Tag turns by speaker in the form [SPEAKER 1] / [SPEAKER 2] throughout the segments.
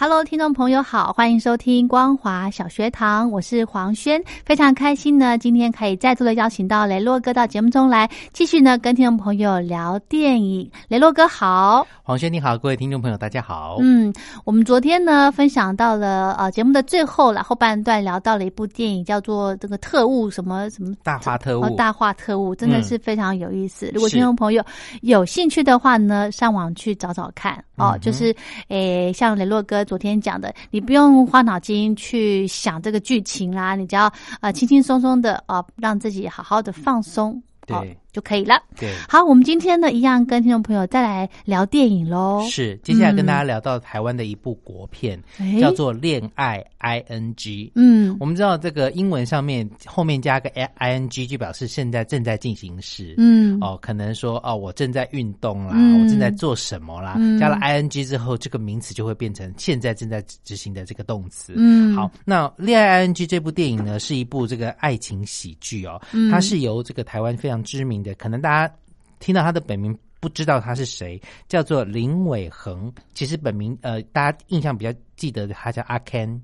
[SPEAKER 1] Hello，听众朋友好，欢迎收听光华小学堂，我是黄轩，非常开心呢，今天可以再度的邀请到雷洛哥到节目中来，继续呢跟听众朋友聊电影。雷洛哥好，
[SPEAKER 2] 黄轩你好，各位听众朋友大家好。
[SPEAKER 1] 嗯，我们昨天呢分享到了呃节目的最后了后半段，聊到了一部电影叫做这个特务什么什么
[SPEAKER 2] 大话特务，
[SPEAKER 1] 哦、大话特务真的是非常有意思。如果听众朋友有兴趣的话呢，上网去找找看哦，就是诶像雷洛哥昨。天讲的，你不用花脑筋去想这个剧情啦，你只要呃轻轻松松的啊，让自己好好的放松，
[SPEAKER 2] 对
[SPEAKER 1] 就可以了。
[SPEAKER 2] 对，
[SPEAKER 1] 好，我们今天呢一样跟听众朋友再来聊电影喽。
[SPEAKER 2] 是，接下来跟大家聊到台湾的一部国片，叫做《恋爱 I N G》。
[SPEAKER 1] 嗯，
[SPEAKER 2] 我们知道这个英文上面后面加个 I N G，就表示现在正在进行时。
[SPEAKER 1] 嗯，
[SPEAKER 2] 哦，可能说哦，我正在运动啦，我正在做什么啦。加了 I N G 之后，这个名词就会变成现在正在执行的这个动词。
[SPEAKER 1] 嗯，
[SPEAKER 2] 好，那《恋爱 I N G》这部电影呢，是一部这个爱情喜剧哦，它是由这个台湾非常知名的，可能大家。听到他的本名不知道他是谁，叫做林伟恒。其实本名呃，大家印象比较记得他叫阿 Ken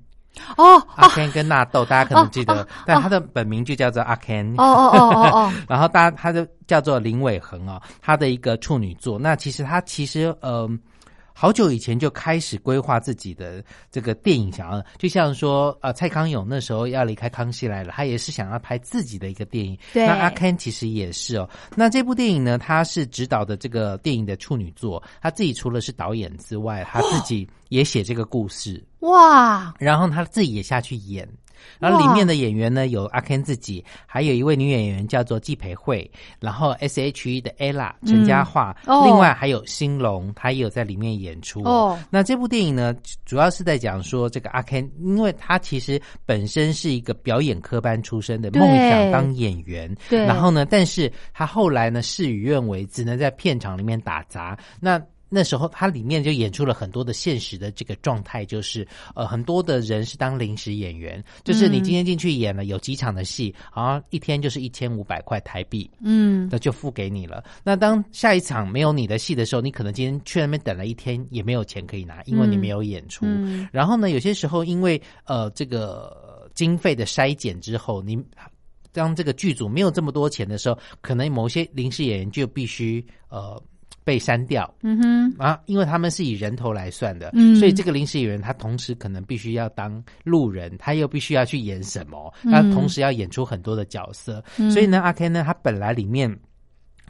[SPEAKER 1] 哦，
[SPEAKER 2] 阿 Ken 跟纳豆，大家可能记得，但他的本名就叫做阿 Ken。
[SPEAKER 1] 哦哦哦哦哦。
[SPEAKER 2] 然后大家他就叫做林伟恒啊，他的一个处女座。那其实他其实呃。好久以前就开始规划自己的这个电影，想要就像说，呃，蔡康永那时候要离开康熙来了，他也是想要拍自己的一个电影。
[SPEAKER 1] 对，
[SPEAKER 2] 那阿 Ken 其实也是哦。那这部电影呢，他是指导的这个电影的处女作，他自己除了是导演之外，他自己也写这个故事。
[SPEAKER 1] 哇！
[SPEAKER 2] 然后他自己也下去演。然后里面的演员呢，有阿 Ken 自己，还有一位女演员叫做季培慧，然后 S.H.E 的 ella 陈嘉桦，另外还有兴隆，他也有在里面演出。
[SPEAKER 1] 哦，
[SPEAKER 2] 那这部电影呢，主要是在讲说这个阿 Ken，因为他其实本身是一个表演科班出身的，梦想当演员。
[SPEAKER 1] 对。
[SPEAKER 2] 然后呢，但是他后来呢，事与愿违，只能在片场里面打杂。那那时候，它里面就演出了很多的现实的这个状态，就是呃，很多的人是当临时演员，就是你今天进去演了有几场的戏，好像一天就是一千五百块台币，
[SPEAKER 1] 嗯，
[SPEAKER 2] 那就付给你了。那当下一场没有你的戏的时候，你可能今天去那边等了一天，也没有钱可以拿，因为你没有演出。然后呢，有些时候因为呃这个经费的筛减之后，你当这个剧组没有这么多钱的时候，可能某些临时演员就必须呃。被删掉，
[SPEAKER 1] 嗯哼。
[SPEAKER 2] 啊，因为他们是以人头来算的，
[SPEAKER 1] 嗯，
[SPEAKER 2] 所以这个临时演员他同时可能必须要当路人，他又必须要去演什么，他同时要演出很多的角色，所以呢，阿 Ken 呢，他本来里面。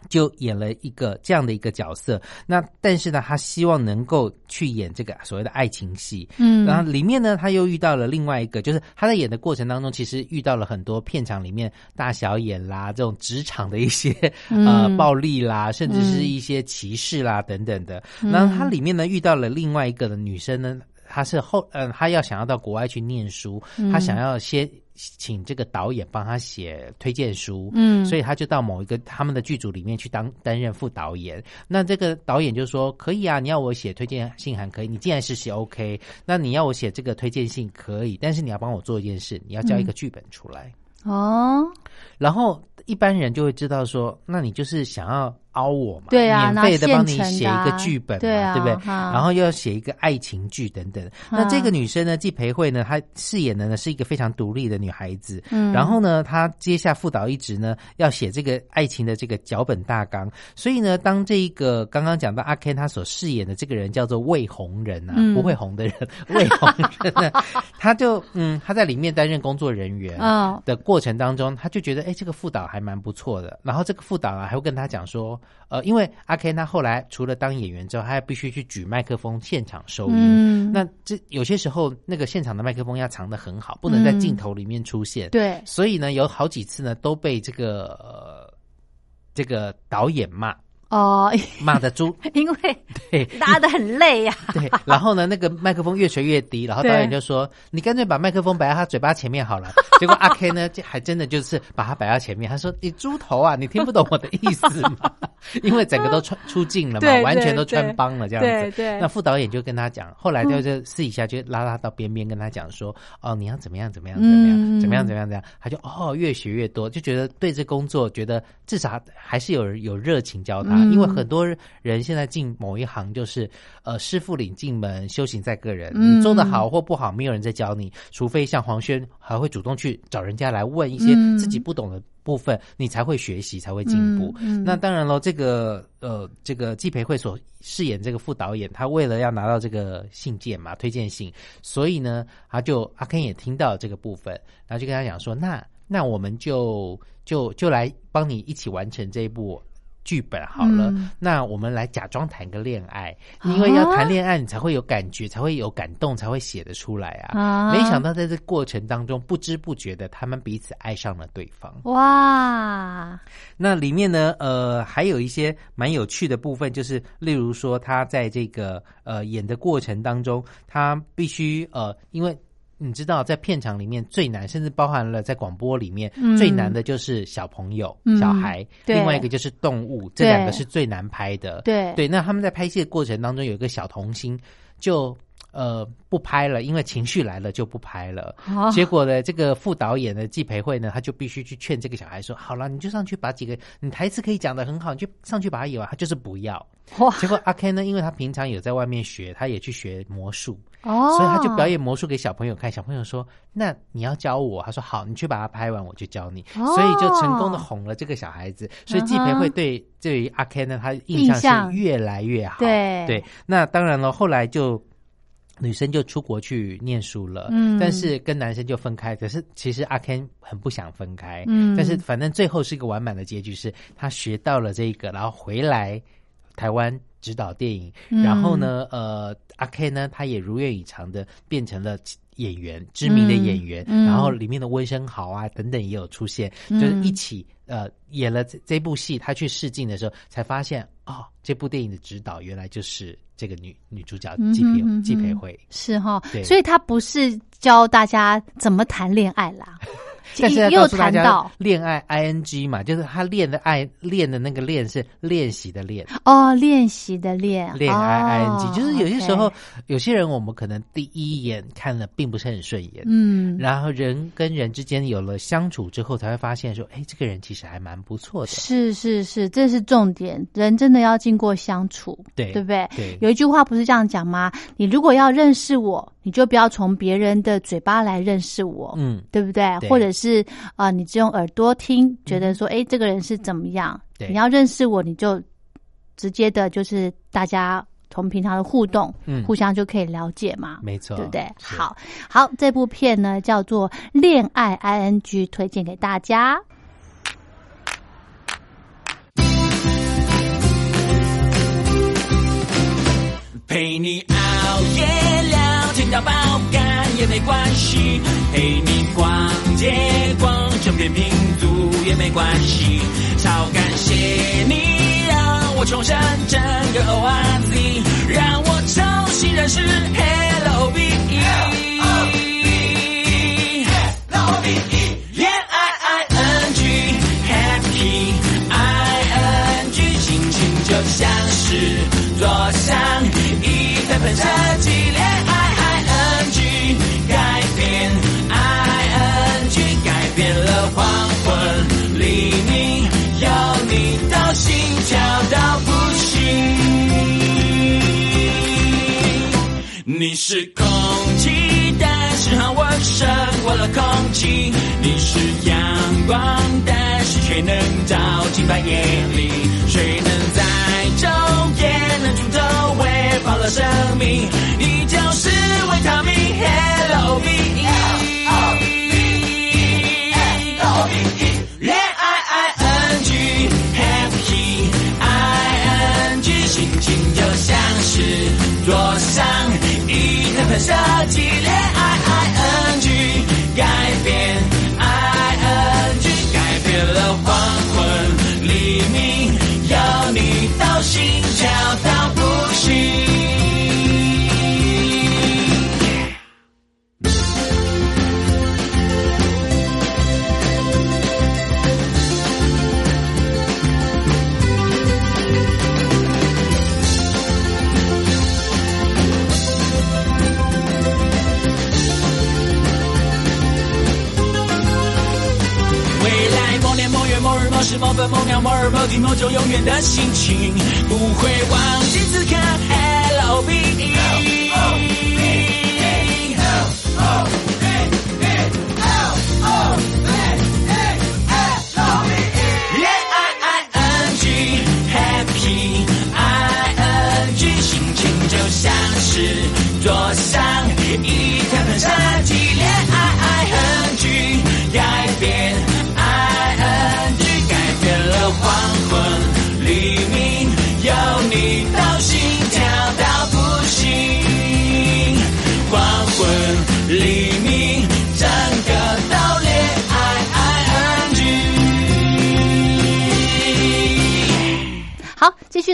[SPEAKER 2] 就演了一个这样的一个角色，那但是呢，他希望能够去演这个所谓的爱情戏，
[SPEAKER 1] 嗯，
[SPEAKER 2] 然后里面呢，他又遇到了另外一个，就是他在演的过程当中，其实遇到了很多片场里面大小眼啦，这种职场的一些 呃暴力啦，甚至是一些歧视啦等等的。然后他里面呢遇到了另外一个的女生呢，她是后嗯，她要想要到国外去念书，她想要先。请这个导演帮他写推荐书，
[SPEAKER 1] 嗯，
[SPEAKER 2] 所以他就到某一个他们的剧组里面去当担任副导演。那这个导演就说：“可以啊，你要我写推荐信函可以，你既然是写 OK，那你要我写这个推荐信可以，但是你要帮我做一件事，你要交一个剧本出来。”
[SPEAKER 1] 哦，
[SPEAKER 2] 然后一般人就会知道说，那你就是想要凹我嘛，
[SPEAKER 1] 对啊，
[SPEAKER 2] 免费的帮你写一个剧本嘛，
[SPEAKER 1] 对啊，
[SPEAKER 2] 对不对？
[SPEAKER 1] 哈
[SPEAKER 2] 然后又要写一个爱情剧等等。那这个女生呢，季培慧呢，她饰演的呢是一个非常独立的女孩子。
[SPEAKER 1] 嗯
[SPEAKER 2] 然后呢，她接下副导一职呢，要写这个爱情的这个脚本大纲。所以呢，当这一个刚刚讲到阿 Ken 他所饰演的这个人叫做魏红人啊，
[SPEAKER 1] 嗯
[SPEAKER 2] 不会红的人，魏红人呢，他就嗯，他在里面担任工作人员。
[SPEAKER 1] 嗯
[SPEAKER 2] 的过程当中，他就觉得，哎，这个副导还蛮不错的。然后这个副导啊，还会跟他讲说，呃，因为阿 Ken 他后来除了当演员之后，他还必须去举麦克风现场收音。
[SPEAKER 1] 嗯，
[SPEAKER 2] 那这有些时候，那个现场的麦克风要藏得很好，不能在镜头里面出现。
[SPEAKER 1] 对，
[SPEAKER 2] 所以呢，有好几次呢，都被这个呃这个导演骂，
[SPEAKER 1] 哦，
[SPEAKER 2] 骂的猪
[SPEAKER 1] 因为
[SPEAKER 2] 对
[SPEAKER 1] 拉的很累呀，
[SPEAKER 2] 对。然后呢，那个麦克风越吹越低，然后导演就说：“ 你干脆把麦克风摆在他嘴巴前面好了。”结果阿 K 呢，就还真的就是把它摆到前面。他说：“你猪头啊，你听不懂我的意思吗？”因为整个都穿出镜了嘛，
[SPEAKER 1] 对
[SPEAKER 2] 完全都穿帮了这样子。
[SPEAKER 1] 对对
[SPEAKER 2] 那副导演就跟他讲，后来就就私底下就拉拉到边边跟他讲说：“哦，你要怎么样怎么样怎么样
[SPEAKER 1] 嗯
[SPEAKER 2] 怎么样怎么样怎么样。”他就哦越学越多，就觉得对这工作觉得至少还是有人有热情教他，
[SPEAKER 1] 嗯
[SPEAKER 2] 因为很多人现在进某一行就是呃师傅领进门，修行在个人。
[SPEAKER 1] 嗯
[SPEAKER 2] 你做的好或不好，没有人在教你，除非像黄轩还会主动去找人家来问一些
[SPEAKER 1] 嗯
[SPEAKER 2] 自己不懂的部分，你才会学习，才会进步。
[SPEAKER 1] 嗯嗯
[SPEAKER 2] 那当然喽，这个呃，这个季培慧所饰演这个副导演，他为了要拿到这个信件嘛，推荐信，所以呢，他就阿 Ken 也听到这个部分，然后就跟他讲说，那那我们就就就来帮你一起完成这一部。剧本好了，
[SPEAKER 1] 嗯
[SPEAKER 2] 那我们来假装谈个恋爱，因为要谈恋爱，你才会有感觉，才会有感动，才会写得出来啊。
[SPEAKER 1] 啊
[SPEAKER 2] 没想到在这过程当中，不知不觉的，他们彼此爱上了对方。
[SPEAKER 1] 哇，
[SPEAKER 2] 那里面呢，呃，还有一些蛮有趣的部分，就是例如说，他在这个呃演的过程当中，他必须呃，因为你知道，在片场里面最难，甚至包含了在广播里面、
[SPEAKER 1] 嗯
[SPEAKER 2] 最难的就是小朋友、
[SPEAKER 1] 嗯
[SPEAKER 2] 小孩，另外一个就是动物，这两个是最难拍的。
[SPEAKER 1] 对
[SPEAKER 2] 对，那他们在拍戏的过程当中，有一个小童星就。呃，不拍了，因为情绪来了就不拍了。
[SPEAKER 1] 哦
[SPEAKER 2] 结果呢，这个副导演的季培慧呢，他就必须去劝这个小孩说：“好了，你就上去把几个你台词可以讲的很好，你就上去把它演完。”他就是不要。结果阿 Ken 呢，因为他平常有在外面学，他也去学魔术，
[SPEAKER 1] 哦，
[SPEAKER 2] 所以他就表演魔术给小朋友看。小朋友说：“那你要教我？”他说：“好，你去把它拍完，我就教你。
[SPEAKER 1] 哦
[SPEAKER 2] 所以就成功的哄了这个小孩子。所以季培慧对对于阿 Ken 呢，他印象
[SPEAKER 1] 印象
[SPEAKER 2] 是越来越好。
[SPEAKER 1] 对
[SPEAKER 2] 对，那当然了，后来就。女生就出国去念书了，
[SPEAKER 1] 嗯
[SPEAKER 2] 但是跟男生就分开。可是其实阿 Ken 很不想分开，
[SPEAKER 1] 嗯
[SPEAKER 2] 但是反正最后是一个完满的结局，是他学到了这个，然后回来台湾指导电影，
[SPEAKER 1] 嗯
[SPEAKER 2] 然后呢，呃，阿 Ken 呢，他也如愿以偿的变成了演员，知名的演员，然后里面的温升豪啊等等也有出现，
[SPEAKER 1] 嗯
[SPEAKER 2] 就是一起呃演了这这部戏。他去试镜的时候才发现，哦，这部电影的指导原来就是这个女女主角季培
[SPEAKER 1] 嗯
[SPEAKER 2] 季培慧。
[SPEAKER 1] 是哈
[SPEAKER 2] 对，
[SPEAKER 1] 所以他不是教大家怎么谈恋爱啦，
[SPEAKER 2] 但是要
[SPEAKER 1] 也有
[SPEAKER 2] 告诉大家
[SPEAKER 1] 谈到，
[SPEAKER 2] 恋爱 ing 嘛，就是他练的爱练的那个练是练习的练，
[SPEAKER 1] 哦，练习的练，
[SPEAKER 2] 恋爱
[SPEAKER 1] 哦
[SPEAKER 2] ing，就是有些时候有些人我们可能第一眼看了并不是很顺眼，
[SPEAKER 1] 嗯，
[SPEAKER 2] 然后人跟人之间有了相处之后，才会发现说，哎，这个人其实还蛮不错的。
[SPEAKER 1] 是是是，这是重点，人真的要经过相处，
[SPEAKER 2] 对
[SPEAKER 1] 对不对？
[SPEAKER 2] 对
[SPEAKER 1] 有一句话不是这样讲吗？你如果要认识我，你就不要从别人的嘴巴来认识我，
[SPEAKER 2] 嗯，
[SPEAKER 1] 对不对？
[SPEAKER 2] 对
[SPEAKER 1] 或者是啊、呃你只用耳朵听，觉得说，哎、这个人是怎么样？
[SPEAKER 2] 对
[SPEAKER 1] 你要认识我，你就直接的，就是大家从平常的互动，
[SPEAKER 2] 嗯
[SPEAKER 1] 互相就可以了解嘛。
[SPEAKER 2] 没错，
[SPEAKER 1] 对不对？好，好，这部片呢叫做《恋爱 ING》，推荐给大家。
[SPEAKER 3] 陪你熬夜要爆肝也没关系，陪你逛街逛整片民族也没关系，超感谢你让我重生整个 ORZ，让我重新认识 Hello B E。恋爱 I N G happy I N G 心情就像是坐上一台喷射机。恋爱心，跳到不行。你是空气，但是和我胜过了空气。你是阳光，但是却能照进半夜里。谁能在昼夜能出头，喂饱了生命？你就是维他命，Hello B。恋一就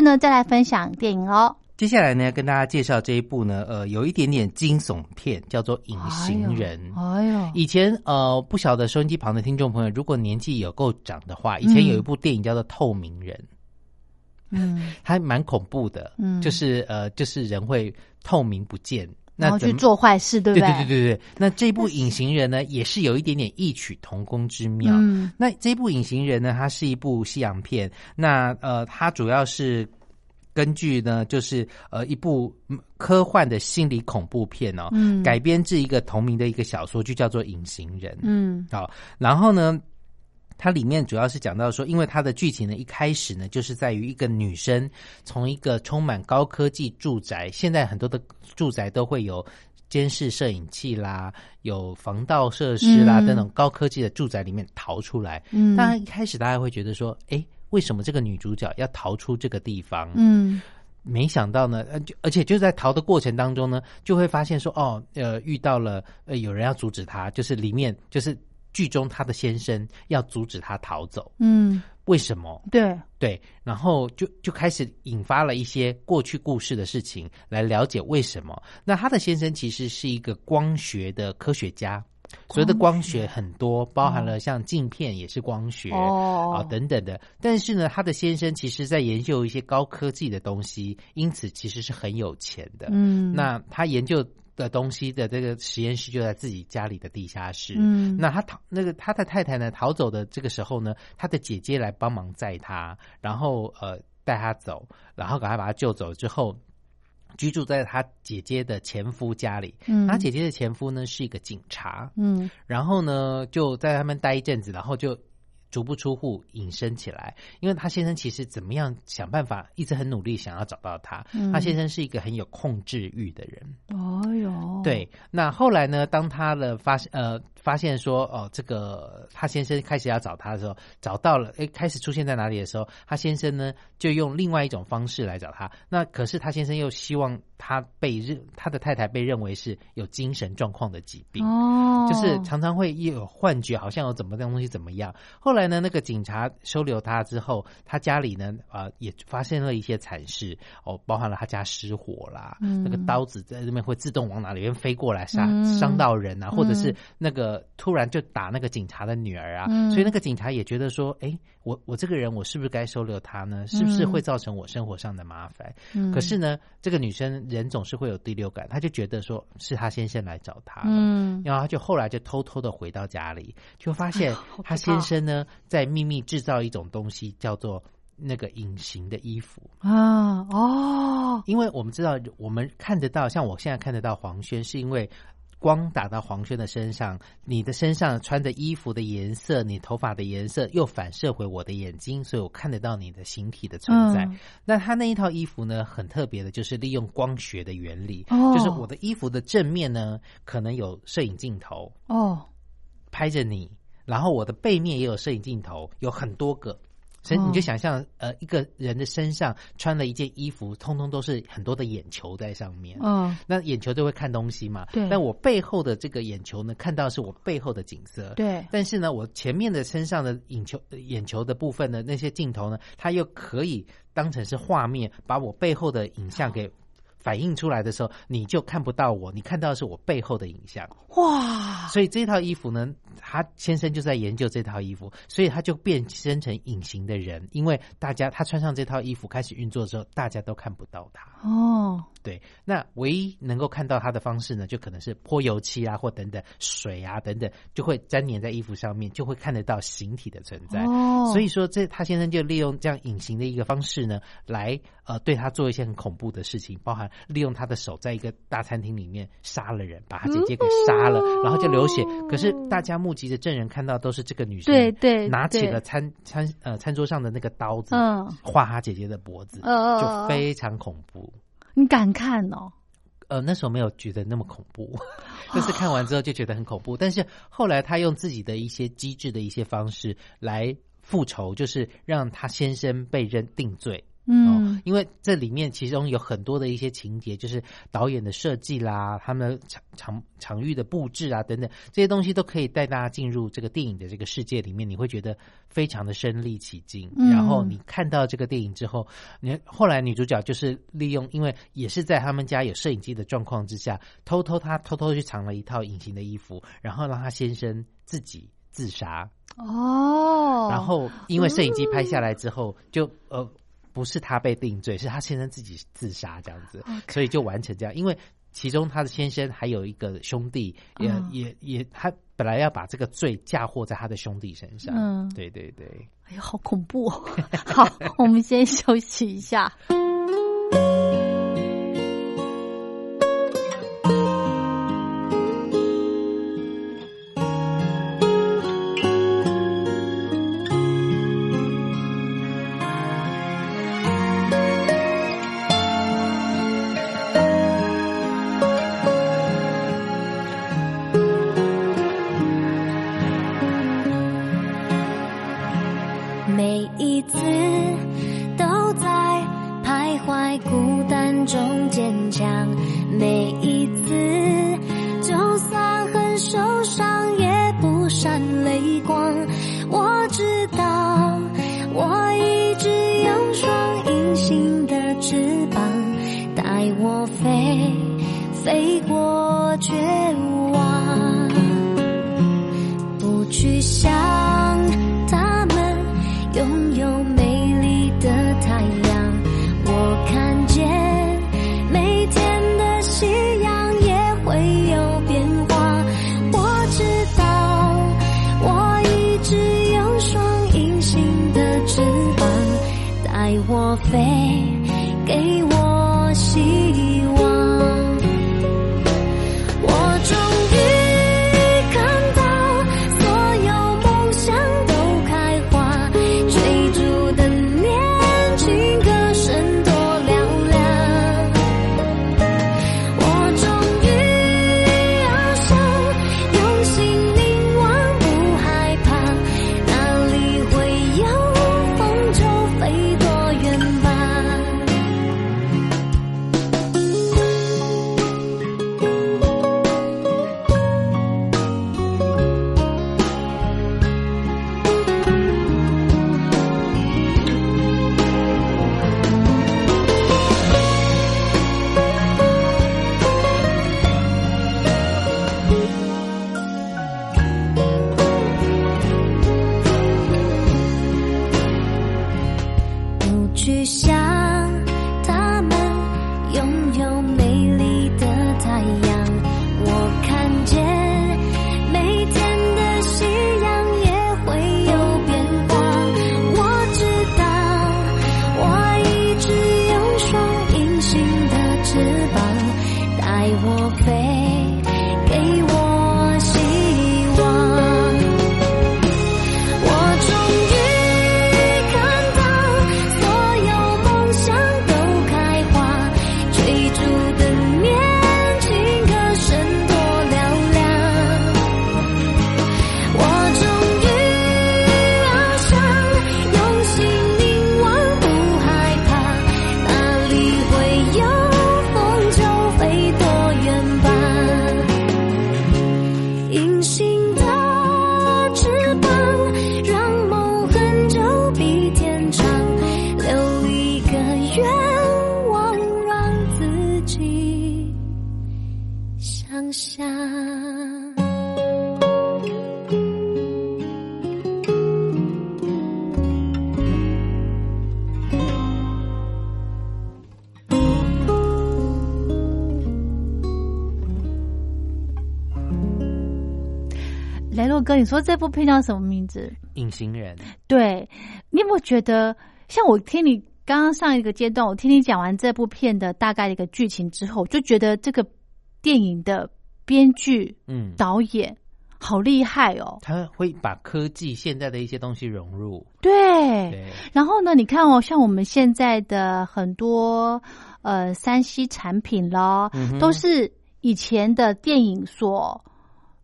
[SPEAKER 1] 续呢，再来分享电影哦。
[SPEAKER 2] 接下来呢，跟大家介绍这一部呢，呃，有一点点惊悚片，叫做《隐形人》。
[SPEAKER 1] 哎呦，
[SPEAKER 2] 以前呃，不晓得收音机旁的听众朋友，如果年纪有够长的话，以前有一部电影叫做《透明人》，
[SPEAKER 1] 嗯，
[SPEAKER 2] 还蛮恐怖的，
[SPEAKER 1] 嗯。
[SPEAKER 2] 就是呃，就是人会透明不见，那
[SPEAKER 1] 然后去做坏事，对不
[SPEAKER 2] 对？
[SPEAKER 1] 对
[SPEAKER 2] 对对那这部《隐形人》呢，也是有一点点异曲同工之妙。
[SPEAKER 1] 嗯。
[SPEAKER 2] 那这部《隐形人》呢，它是一部西洋片，那呃，它主要是根据呢，就是呃一部嗯科幻的心理恐怖片哦，
[SPEAKER 1] 嗯。
[SPEAKER 2] 改编自一个同名的一个小说，就叫做《隐形人》。
[SPEAKER 1] 嗯。
[SPEAKER 2] 好，然后呢，它里面主要是讲到说，因为它的剧情呢，一开始呢，就是在于一个女生从一个充满高科技住宅，现在很多的住宅都会有监视摄影器啦，有防盗设施啦、
[SPEAKER 1] 嗯
[SPEAKER 2] 等等高科技的住宅里面逃出来。
[SPEAKER 1] 嗯，
[SPEAKER 2] 当然一开始大家会觉得说，哎，为什么这个女主角要逃出这个地方？
[SPEAKER 1] 嗯
[SPEAKER 2] 没想到呢，呃，而且就在逃的过程当中呢，就会发现说，哦，呃，遇到了呃有人要阻止她，就是里面就是剧中他的先生要阻止他逃走，
[SPEAKER 1] 嗯，
[SPEAKER 2] 为什么？
[SPEAKER 1] 对，
[SPEAKER 2] 对，然后就就开始引发了一些过去故事的事情，来了解为什么。那他的先生其实是一个光学的科学家。所谓的光学很多，包含了像镜片也是光学、
[SPEAKER 1] 哦
[SPEAKER 2] 啊等等的。但是呢，他的先生其实在研究一些高科技的东西，因此其实是很有钱的。
[SPEAKER 1] 嗯，
[SPEAKER 2] 那他研究的东西的这个实验室就在自己家里的地下室。
[SPEAKER 1] 嗯
[SPEAKER 2] 那他逃那个他的太太呢逃走的这个时候呢，他的姐姐来帮忙载他，然后呃带他走，然后赶快把他救走之后。居住在他姐姐的前夫家里，
[SPEAKER 1] 嗯
[SPEAKER 2] 他姐姐的前夫呢是一个警察，
[SPEAKER 1] 嗯
[SPEAKER 2] 然后呢就在他们待一阵子，然后就足不出户隐身起来，因为他先生其实怎么样想办法，一直很努力想要找到他。
[SPEAKER 1] 嗯
[SPEAKER 2] 他先生是一个很有控制欲的人，
[SPEAKER 1] 哦哟，，
[SPEAKER 2] 对。那后来呢，当他的发现呃发现说哦，这个他先生开始要找他的时候，找到了，哎，开始出现在哪里的时候，他先生呢就用另外一种方式来找他。那可是他先生又希望他被认他的太太被认为是有精神状况的疾病。
[SPEAKER 1] 哦，
[SPEAKER 2] 就是常常会有幻觉，好像有怎么样东西怎么样。后来呢，那个警察收留他之后，他家里呢，呃，也发现了一些惨事。哦，包含了他家失火啦，
[SPEAKER 1] 嗯。
[SPEAKER 2] 那个刀子在那边会自动往哪里边飞过来杀、
[SPEAKER 1] 嗯。
[SPEAKER 2] 伤到人啊，或者是
[SPEAKER 1] 嗯
[SPEAKER 2] 那个突然就打那个警察的女儿啊，
[SPEAKER 1] 嗯。
[SPEAKER 2] 所以那个警察也觉得说，哎，我我这个人我是不是该收留他呢？是不是会造成我生活上的麻烦？
[SPEAKER 1] 嗯。
[SPEAKER 2] 可是呢，这个女生人总是会有第六感，他就觉得说是他先生来找他了。
[SPEAKER 1] 嗯
[SPEAKER 2] 然后他就后来就偷偷的回到家里，就发现他先生呢在秘密制造一种东西，叫做那个隐形的衣服
[SPEAKER 4] 啊哦，
[SPEAKER 2] 因为我们知道我们看得到，像我现在看得到黄轩，是因为。光打到黄轩的身上，你的身上穿的衣服的颜色，你头发的颜色又反射回我的眼睛，所以我看得到你的形体的存在。那他那一套衣服呢，很特别的，就是利用光学的原理，就是我的衣服的正面呢，可能有摄影镜头哦，拍着你，然后我的背面也有摄影镜头，有很多个。所以你就想象，呃，一个人的身上穿了一件衣服，通通都是很多的眼球在上面。嗯，那眼球就会看东西嘛。
[SPEAKER 4] 对。
[SPEAKER 2] 但我背后的这个眼球呢，看到是我背后的景色。
[SPEAKER 4] 对。
[SPEAKER 2] 但是呢，我前面的身上的眼球眼球的部分呢那些镜头呢，它又可以当成是画面，把我背后的影像给。反映出来的时候，你就看不到我，你看到的是我背后的影像。哇！所以这套衣服呢，他先生就在研究这套衣服，所以他就变身成隐形的人，因为大家他穿上这套衣服开始运作的时候，大家都看不到他。哦，对，那唯一能够看到他的方式呢，就可能是泼油漆啊，或等等水啊等等，就会粘黏在衣服上面，就会看得到形体的存在。哦，所以说这他先生就利用这样隐形的一个方式呢，来呃对他做一些很恐怖的事情，包含。利用他的手在一个大餐厅里面杀了人，把他姐姐给杀了，然后就流血。可是大家目击的证人看到都是这个女生，
[SPEAKER 4] 对对，
[SPEAKER 2] 拿起了餐餐呃餐桌上的那个刀子，嗯划他姐姐的脖子，嗯就非常恐怖。
[SPEAKER 4] 你敢看哦？
[SPEAKER 2] 呃，那时候没有觉得那么恐怖，但是看完之后就觉得很恐怖。但是后来他用自己的一些机智的一些方式来复仇，就是让他先生被认定罪。嗯，因为这里面其中有很多的一些情节，就是导演的设计啦，他们场场场域的布置啊等等，这些东西都可以带大家进入这个电影的这个世界里面，你会觉得非常的身临其境。然后你看到这个电影之后，你后来女主角就是利用，因为也是在他们家有摄影机的状况之下，偷偷她偷偷去藏了一套隐形的衣服，然后让她先生自己自杀。哦，然后因为摄影机拍下来之后，就呃。不是他被定罪，是他先生自己自杀这样子，所以就完成这样。因为其中他的先生还有一个兄弟，也也也，他本来要把这个罪嫁祸在他的兄弟身上。嗯，对对对。
[SPEAKER 4] 哎呀，好恐怖！好，我们先休息一下。飞过绝望不去想他们拥有美丽的太阳。
[SPEAKER 1] 哥，你说这部片叫什么名字？
[SPEAKER 2] 隐形人。
[SPEAKER 1] 对，你有没有觉得，像我听你刚刚上一个阶段，我听你讲完这部片的大概的一个剧情之后，就觉得这个电影的编剧、
[SPEAKER 2] 嗯，
[SPEAKER 1] 导演好厉害哦。
[SPEAKER 2] 他会把科技现在的一些东西融入。
[SPEAKER 1] 对，
[SPEAKER 2] 对，
[SPEAKER 1] 然后呢，你看哦，像我们现在的很多呃三 C 产品咯，
[SPEAKER 2] 嗯
[SPEAKER 1] 都是以前的电影所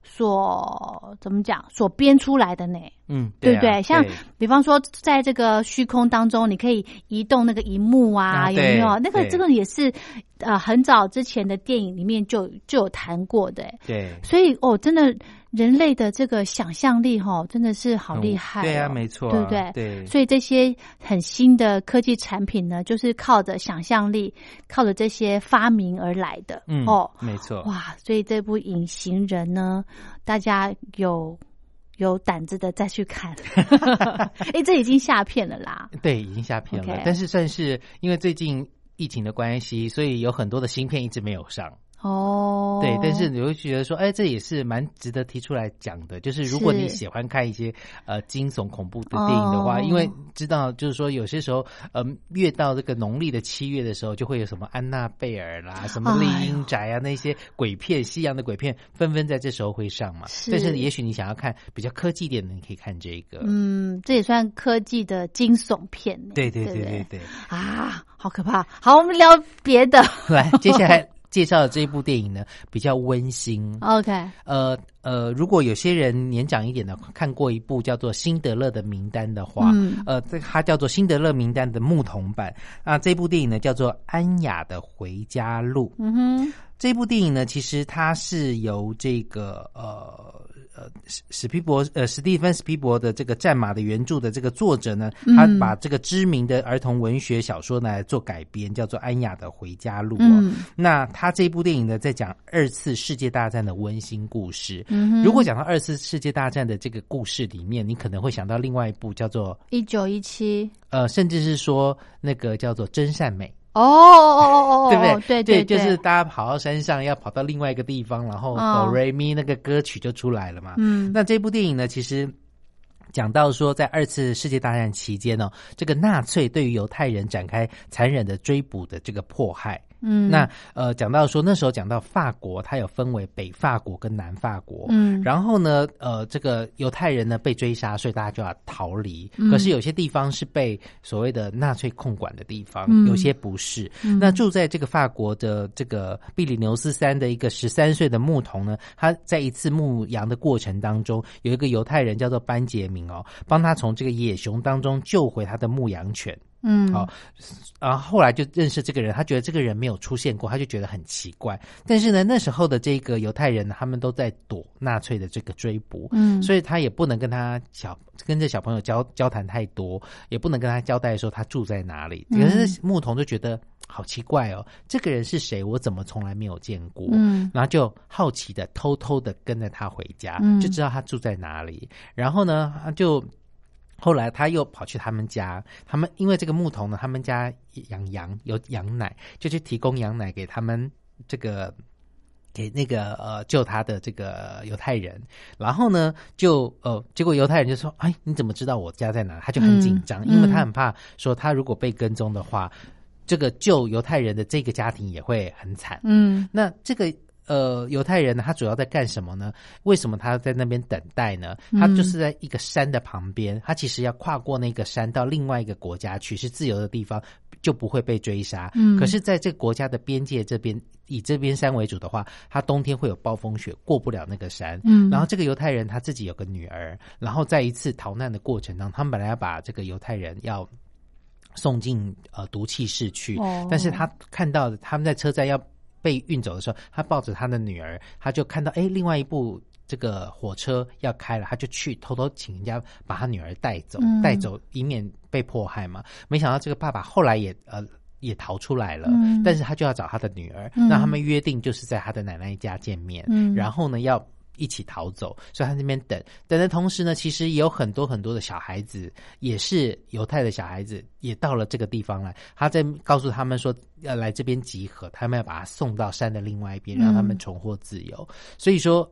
[SPEAKER 1] 所怎么讲所编出来的呢？
[SPEAKER 2] 嗯，
[SPEAKER 1] 对不
[SPEAKER 2] 啊
[SPEAKER 1] 对？像比方说，在这个虚空当中，你可以移动那个荧幕啊，
[SPEAKER 2] 啊
[SPEAKER 1] 有没有？那个这个也是呃很早之前的电影里面就就有谈过的。
[SPEAKER 2] 对，
[SPEAKER 1] 所以哦，真的人类的这个想象力哈、真的是好厉害、哦
[SPEAKER 2] 对啊，没错啊，
[SPEAKER 1] 对不对？
[SPEAKER 2] 对，
[SPEAKER 1] 所以这些很新的科技产品呢，就是靠着想象力，靠着这些发明而来的。
[SPEAKER 2] 嗯，
[SPEAKER 1] 哦，
[SPEAKER 2] 没错，
[SPEAKER 1] 哇！所以这部《隐形人》呢，大家有有胆子的再去看。哎，这已经下片了啦。
[SPEAKER 2] 对，已经下片了但是算是因为最近疫情的关系，所以有很多的新片一直没有上。
[SPEAKER 1] 哦，
[SPEAKER 2] 对，但是你会觉得说，哎，这也是蛮值得提出来讲的。就是如果你喜欢看一些呃惊悚恐怖的电影的话，
[SPEAKER 1] 哦
[SPEAKER 2] 因为知道就是说有些时候，嗯、越到这个农历的七月的时候，就会有什么安娜贝尔啦、什么丽
[SPEAKER 1] 哎呦
[SPEAKER 2] 英宅啊那些鬼片、西洋的鬼片，纷纷在这时候会上嘛。
[SPEAKER 1] 是
[SPEAKER 2] 但是也许你想要看比较科技一点的，你可以看这个。
[SPEAKER 1] 嗯，这也算科技的惊悚片
[SPEAKER 2] 对对
[SPEAKER 1] 对
[SPEAKER 2] 对对。
[SPEAKER 1] 啊，好可怕！好，我们聊别的。
[SPEAKER 2] 来，接下来介绍的这一部电影呢，比较温馨。
[SPEAKER 1] OK，
[SPEAKER 2] 呃呃，如果有些人年长一点的看过一部叫做《辛德勒的名单》的话，
[SPEAKER 1] 嗯
[SPEAKER 2] 呃，这它叫做《辛德勒名单》的牧童版。那这部电影呢，叫做《安雅的回家路》。
[SPEAKER 1] 嗯哼，
[SPEAKER 2] 这部电影呢，其实它是由这个呃呃史史皮伯呃史蒂芬史皮伯的这个《战马》的原著的这个作者呢，他
[SPEAKER 1] 嗯
[SPEAKER 2] 把这个知名的儿童文学小说呢来做改编，叫做《安雅的回家路》哦。
[SPEAKER 1] 嗯
[SPEAKER 2] 那他这部电影呢，在讲二次世界大战的温馨故事。
[SPEAKER 1] 嗯哼，
[SPEAKER 2] 如果讲到二次世界大战的这个故事里面，你可能会想到另外一部叫做
[SPEAKER 1] 一九一七，
[SPEAKER 2] 呃，甚至是说那个叫做真善美。
[SPEAKER 1] 哦哦哦哦，
[SPEAKER 2] 对不对？
[SPEAKER 1] 对
[SPEAKER 2] 就是大家跑到山上，要跑到另外一个地方，然后
[SPEAKER 1] 哦
[SPEAKER 2] 哆瑞咪那个歌曲就出来了嘛。
[SPEAKER 1] 嗯
[SPEAKER 2] 那这部电影呢，其实讲到说，在二次世界大战期间呢、这个纳粹对于犹太人展开残忍的追捕的这个迫害。
[SPEAKER 1] 嗯，
[SPEAKER 2] 那呃，讲到说那时候讲到法国，它有分为北法国跟南法国。
[SPEAKER 1] 嗯
[SPEAKER 2] 然后呢，呃，这个犹太人呢被追杀，所以大家就要逃离。
[SPEAKER 1] 嗯
[SPEAKER 2] 可是有些地方是被所谓的纳粹控管的地方，
[SPEAKER 1] 嗯
[SPEAKER 2] 有些不是。
[SPEAKER 1] 嗯
[SPEAKER 2] 那住在这个法国的这个比利牛斯山的一个十三岁的牧童呢，他在一次牧羊的过程当中，有一个犹太人叫做班杰明哦，帮他从这个野熊当中救回他的牧羊犬。
[SPEAKER 1] 嗯
[SPEAKER 2] 好然后后来就认识这个人，他觉得这个人没有出现过，他就觉得很奇怪。但是呢，那时候的这个犹太人，他们都在躲纳粹的这个追捕，
[SPEAKER 1] 嗯，
[SPEAKER 2] 所以他也不能跟他小跟这小朋友交交谈太多，也不能跟他交代说他住在哪里。
[SPEAKER 1] 嗯
[SPEAKER 2] 可是牧童就觉得好奇怪哦，这个人是谁？我怎么从来没有见过？
[SPEAKER 1] 嗯
[SPEAKER 2] 然后就好奇的偷偷的跟着他回家，
[SPEAKER 1] 嗯
[SPEAKER 2] 就知道他住在哪里。然后呢，他就后来他又跑去他们家，他们因为这个牧童呢，他们家养羊有羊奶，就去提供羊奶给他们这个。给那个呃救他的这个犹太人，然后呢，就呃，结果犹太人就说：“哎，你怎么知道我家在哪？”他就很紧张，
[SPEAKER 1] 嗯
[SPEAKER 2] 因为他很怕说他如果被跟踪的话，这个救犹太人的这个家庭也会很惨。
[SPEAKER 1] 嗯
[SPEAKER 2] 那这个呃犹太人呢，他主要在干什么呢？为什么他在那边等待呢？
[SPEAKER 1] 嗯
[SPEAKER 2] 他就是在一个山的旁边，他其实要跨过那个山到另外一个国家去，是自由的地方，就不会被追杀。
[SPEAKER 1] 嗯
[SPEAKER 2] 可是在这个国家的边界这边，以这边山为主的话，他冬天会有暴风雪，过不了那个山。
[SPEAKER 1] 嗯，
[SPEAKER 2] 然后这个犹太人他自己有个女儿，然后在一次逃难的过程当中，他们本来要把这个犹太人要送进呃毒气室去，
[SPEAKER 1] 哦
[SPEAKER 2] 但是他看到他们在车站要被运走的时候，他抱着他的女儿，他就看到哎，另外一部这个火车要开了，他就去偷偷请人家把他女儿带走，
[SPEAKER 1] 嗯
[SPEAKER 2] 带走以免被迫害嘛。没想到这个爸爸后来也呃。也逃出来了，
[SPEAKER 1] 嗯
[SPEAKER 2] 但是他就要找他的女儿，
[SPEAKER 1] 嗯
[SPEAKER 2] 那他们约定就是在他的奶奶家见面，
[SPEAKER 1] 嗯
[SPEAKER 2] 然后呢要一起逃走，所以他在那边等等的同时呢，其实也有很多很多的小孩子，也是犹太的小孩子，也到了这个地方来。他在告诉他们说要来这边集合，他们要把他送到山的另外一边，让他们重获自由。所以说。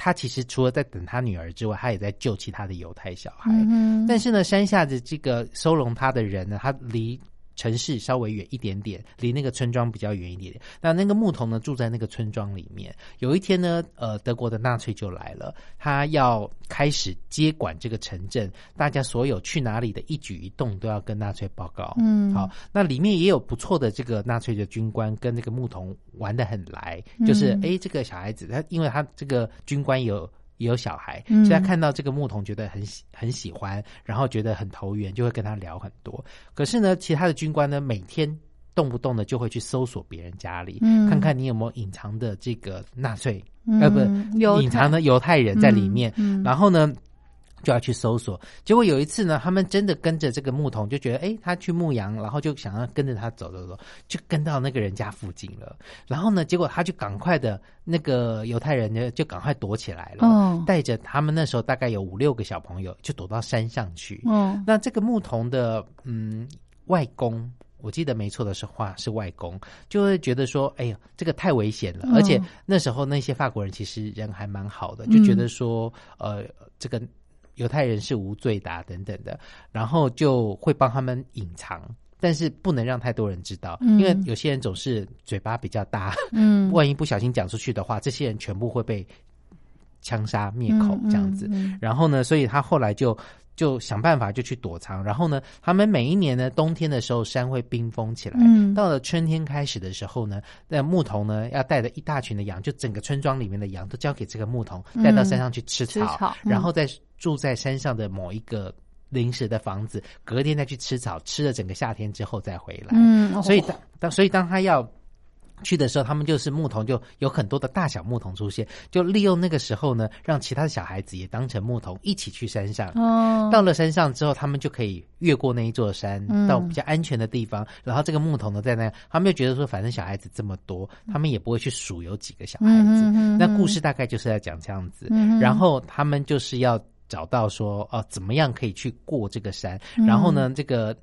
[SPEAKER 2] 他其实除了在等他女儿之外，他也在救其他的犹太小孩。
[SPEAKER 1] 嗯
[SPEAKER 2] 但是呢，山下的这个收容他的人呢，他离城市稍微远一点点，离那个村庄比较远一点点。那那个牧童呢，住在那个村庄里面。有一天呢，呃，德国的纳粹就来了，他要开始接管这个城镇，大家所有去哪里的一举一动都要跟纳粹报告。
[SPEAKER 1] 嗯
[SPEAKER 2] 好，那里面也有不错的这个纳粹的军官跟那个牧童玩得很来，就是
[SPEAKER 1] 嗯
[SPEAKER 2] 诶，这个小孩子他因为他这个军官有。也有小孩，
[SPEAKER 1] 嗯
[SPEAKER 2] 所以他看到这个牧童觉得很喜很喜欢，然后觉得很投缘，就会跟他聊很多。可是呢，其他的军官呢，每天动不动的就会去搜索别人家里，
[SPEAKER 1] 嗯
[SPEAKER 2] 看看你有没有隐藏的这个纳粹，
[SPEAKER 1] 嗯
[SPEAKER 2] 呃，不隐藏的犹太人在里面。然后呢，就要去搜索。结果有一次呢，他们真的跟着这个牧童，就觉得诶，他去牧羊，然后就想要跟着他走走走，就跟到那个人家附近了。然后呢，结果他就赶快的，那个犹太人呢就赶快躲起来了，
[SPEAKER 1] 哦
[SPEAKER 2] 带着他们那时候大概有五六个小朋友，就躲到山上去。
[SPEAKER 1] 哦
[SPEAKER 2] 那这个牧童的嗯外公，我记得没错的是话是外公，就会觉得说，哎呀，这个太危险了。
[SPEAKER 1] 嗯
[SPEAKER 2] 而且那时候那些法国人其实人还蛮好的，
[SPEAKER 1] 嗯
[SPEAKER 2] 就觉得说，呃，这个犹太人是无罪的、啊、等等的，然后就会帮他们隐藏。但是不能让太多人知道，
[SPEAKER 1] 嗯
[SPEAKER 2] 因为有些人总是嘴巴比较大，
[SPEAKER 1] 嗯
[SPEAKER 2] 万一不小心讲出去的话，这些人全部会被枪杀灭口
[SPEAKER 1] 嗯
[SPEAKER 2] 这样子。然后呢，所以他后来就就想办法就去躲藏。然后呢，他们每一年呢，冬天的时候山会冰封起来，
[SPEAKER 1] 嗯
[SPEAKER 2] 到了春天开始的时候呢，那牧童呢要带着一大群的羊，就整个村庄里面的羊都交给这个牧童，带到山上去吃草，
[SPEAKER 1] 吃草嗯
[SPEAKER 2] 然后再住在山上的某一个。临时的房子，隔天再去吃草，吃了整个夏天之后再回来。
[SPEAKER 1] 嗯，
[SPEAKER 2] 所以当当所以当他要去的时候，他们就是牧童，就有很多的大小牧童出现，就利用那个时候呢，让其他的小孩子也当成牧童一起去山上。
[SPEAKER 1] 哦，
[SPEAKER 2] 到了山上之后，他们就可以越过那一座山，
[SPEAKER 1] 嗯
[SPEAKER 2] 到比较安全的地方。然后这个牧童呢，在那，他们就觉得说，反正小孩子这么多，他们也不会去数有几个小孩子。那故事大概就是在讲这样子。
[SPEAKER 1] 嗯
[SPEAKER 2] 然后他们就是要找到说，哦、怎么样可以去过这个山？
[SPEAKER 1] 嗯
[SPEAKER 2] 然后呢，这个。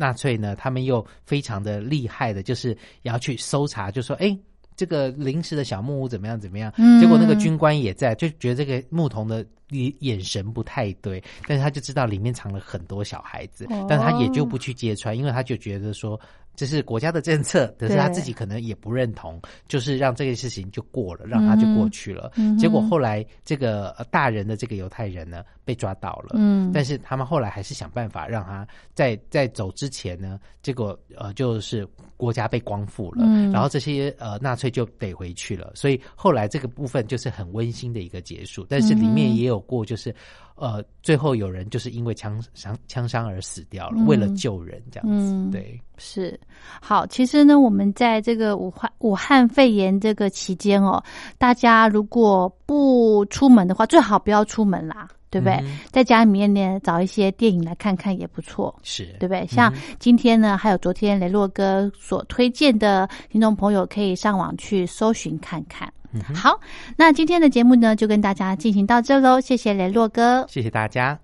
[SPEAKER 2] 纳粹呢，他们又非常的厉害的，就是也要去搜查，就说，哎，这个临时的小木屋怎么样怎么样？
[SPEAKER 1] 嗯
[SPEAKER 2] 结果那个军官也在，就觉得这个牧童的眼眼神不太对，但是他就知道里面藏了很多小孩子，
[SPEAKER 1] 哦
[SPEAKER 2] 但他也就不去揭穿，因为他就觉得说这是国家的政策，可是他自己可能也不认同，就是让这个事情就过了，让他就过去了。
[SPEAKER 1] 嗯
[SPEAKER 2] 结果后来这个呃大人的这个犹太人呢被抓到了，
[SPEAKER 1] 嗯。
[SPEAKER 2] 但是他们后来还是想办法让他在在走之前呢，结果呃就是国家被光复了，
[SPEAKER 1] 嗯。
[SPEAKER 2] 然后这些呃纳粹就得回去了，所以后来这个部分就是很温馨的一个结束，但是里面也有过就是。呃，最后有人就是因为枪伤枪伤而死掉了，
[SPEAKER 1] 嗯
[SPEAKER 2] 为了救人这样子，
[SPEAKER 1] 嗯
[SPEAKER 2] 对，
[SPEAKER 1] 是好，其实呢，我们在这个武汉武汉肺炎这个期间哦，大家如果不出门的话，最好不要出门啦，对不对？
[SPEAKER 2] 嗯
[SPEAKER 1] 在家里面呢，找一些电影来看看也不错。
[SPEAKER 2] 是，
[SPEAKER 1] 对不对？像今天呢，还有昨天雷洛哥所推荐的听众朋友，可以上网去搜寻看看。
[SPEAKER 2] 嗯
[SPEAKER 1] 好，那今天的节目呢，就跟大家进行到这喽，谢谢雷洛哥。
[SPEAKER 2] 谢谢大家。